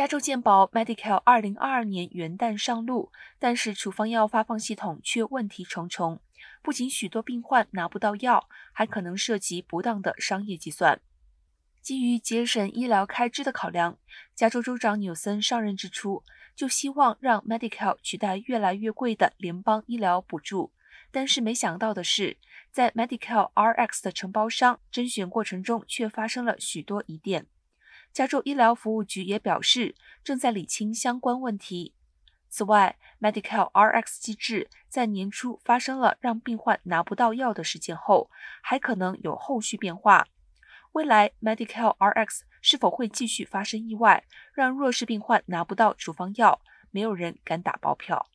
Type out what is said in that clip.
加州健保 Medicare 2022年元旦上路，但是处方药发放系统却问题重重。不仅许多病患拿不到药，还可能涉及不当的商业计算。基于节省医疗开支的考量，加州州长纽森上任之初就希望让 Medicare 取代越来越贵的联邦医疗补助。但是没想到的是，在 Medicare Rx 的承包商甄选过程中，却发生了许多疑点。加州医疗服务局也表示，正在理清相关问题。此外，Medicare Rx 机制在年初发生了让病患拿不到药的事件后，还可能有后续变化。未来，Medicare Rx 是否会继续发生意外，让弱势病患拿不到处方药？没有人敢打包票。